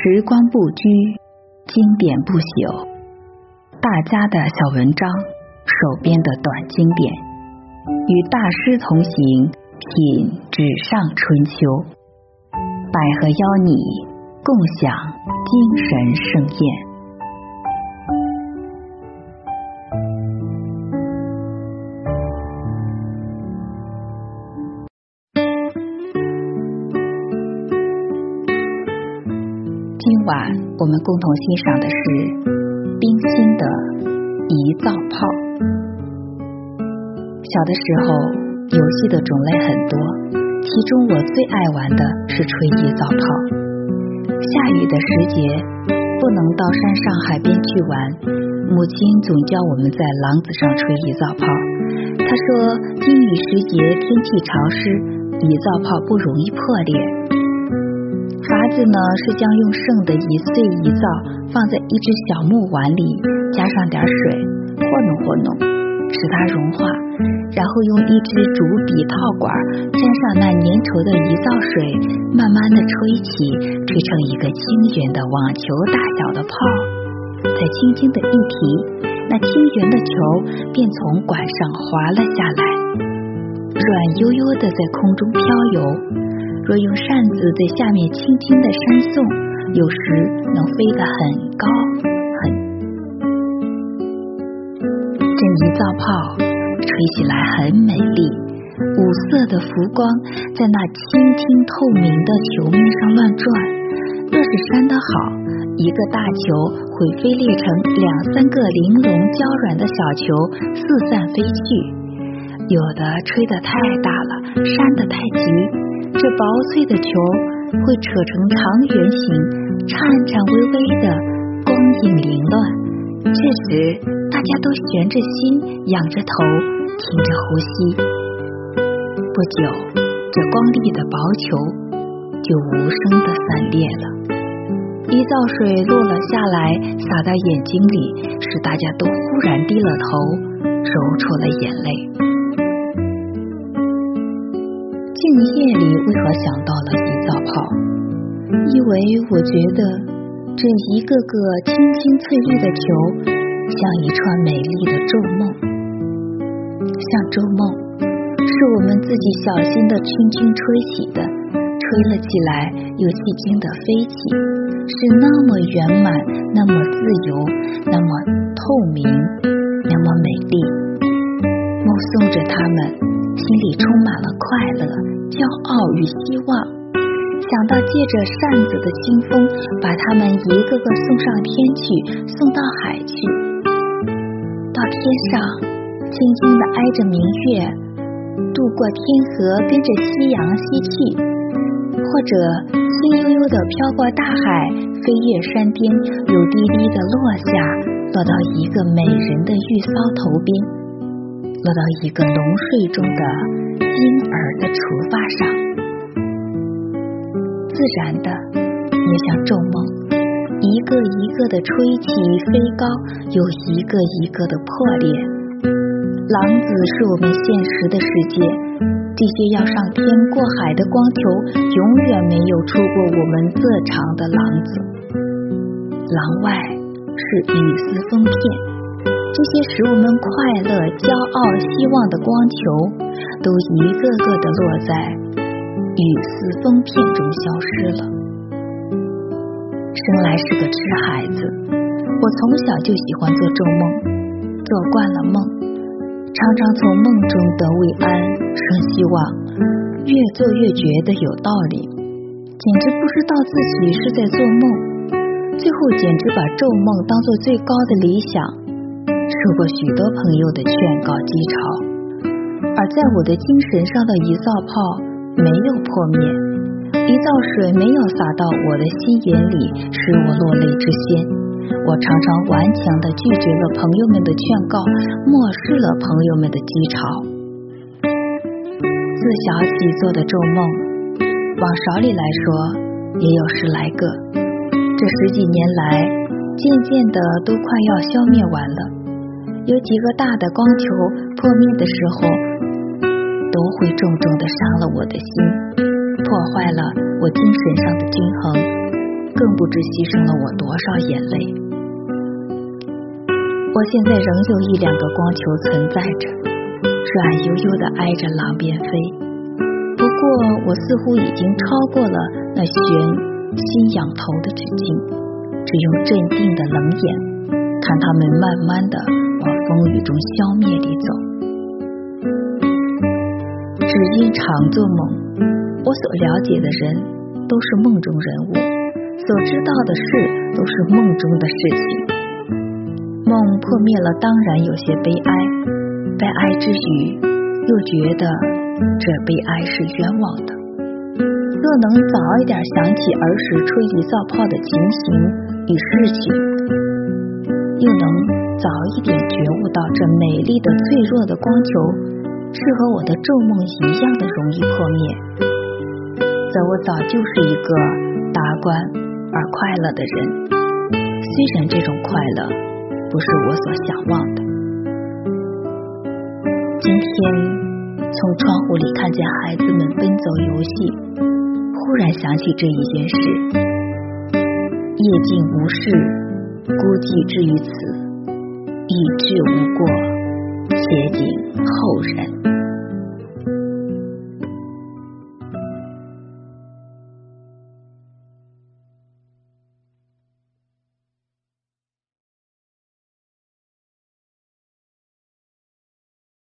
时光不居，经典不朽。大家的小文章，手边的短经典，与大师同行，品纸上春秋。百合邀你共享精神盛宴。晚我们共同欣赏的是冰心的《遗灶炮》。小的时候，游戏的种类很多，其中我最爱玩的是吹遗灶炮。下雨的时节，不能到山上海边去玩，母亲总教我们在廊子上吹遗灶炮。她说，阴雨时节天气潮湿，遗灶炮不容易破裂。法子呢是将用剩的一碎一灶放在一只小木碗里，加上点水，和弄和弄，使它融化，然后用一支竹笔套管沾上那粘稠的一灶水，慢慢的吹起，吹成一个轻圆的网球大小的泡，再轻轻的一提，那轻圆的球便从管上滑了下来，软悠悠的在空中飘游。若用扇子在下面轻轻的扇送，有时能飞得很高很。这一造炮吹起来很美丽，五色的浮光在那轻轻透明的球面上乱转。若是扇得好，一个大球会飞裂成两三个玲珑娇软的小球，四散飞去。有的吹得太大了，扇得太急。这薄脆的球会扯成长圆形，颤颤巍巍的，光影凌乱。这时，大家都悬着心，仰着头，听着呼吸。不久，这光丽的薄球就无声的散裂了。一灶水落了下来，洒到眼睛里，使大家都忽然低了头，揉出了眼泪。静夜里为何想到了洗澡泡？因为我觉得这一个个青青翠绿的球，像一串美丽的咒梦，像咒梦，是我们自己小心的轻轻吹起的，吹了起来又轻轻的飞起，是那么圆满，那么自由，那么透明，那么美丽。目送着他们。心里充满了快乐、骄傲与希望，想到借着扇子的清风，把他们一个个送上天去，送到海去。到天上，轻轻的挨着明月，渡过天河，跟着夕阳西去；或者轻悠悠的飘过大海，飞越山巅，又低低的落下，落到一个美人的玉搔头边。落到一个浓睡中的婴儿的雏发上，自然的也像咒梦，一个一个的吹起飞高，又一个一个的破裂。狼子是我们现实的世界，这些要上天过海的光球，永远没有出过我们这长的廊子。廊外是雨丝风片。这些使我们快乐、骄傲、希望的光球，都一个个的落在雨丝风片中消失了。生来是个痴孩子，我从小就喜欢做咒梦，做惯了梦，常常从梦中得慰安、生希望，越做越觉得有道理，简直不知道自己是在做梦，最后简直把咒梦当做最高的理想。受过许多朋友的劝告讥嘲，而在我的精神上的一灶炮没有破灭，一灶水没有洒到我的心眼里，使我落泪之先。我常常顽强的拒绝了朋友们的劝告，漠视了朋友们的讥嘲。自小起做的咒梦，往少里来说也有十来个，这十几年来，渐渐的都快要消灭完了。有几个大的光球破灭的时候，都会重重的伤了我的心，破坏了我精神上的均衡。更不知牺牲了我多少眼泪。我现在仍有一两个光球存在着，软悠悠的挨着廊边飞。不过我似乎已经超过了那悬心仰头的直径，只用镇定的冷眼看它们慢慢的往风雨中消灭地走。只因常做梦，我所了解的人都是梦中人物。所知道的事都是梦中的事情，梦破灭了，当然有些悲哀。悲哀之余，又觉得这悲哀是冤枉的。若能早一点想起儿时吹一造炮的情形与事情，又能早一点觉悟到这美丽的脆弱的光球是和我的咒梦一样的容易破灭，则我早就是一个达观。而快乐的人，虽然这种快乐不是我所向往的。今天从窗户里看见孩子们奔走游戏，忽然想起这一件事。夜静无事，孤寂至于此，以至无过，且景后人。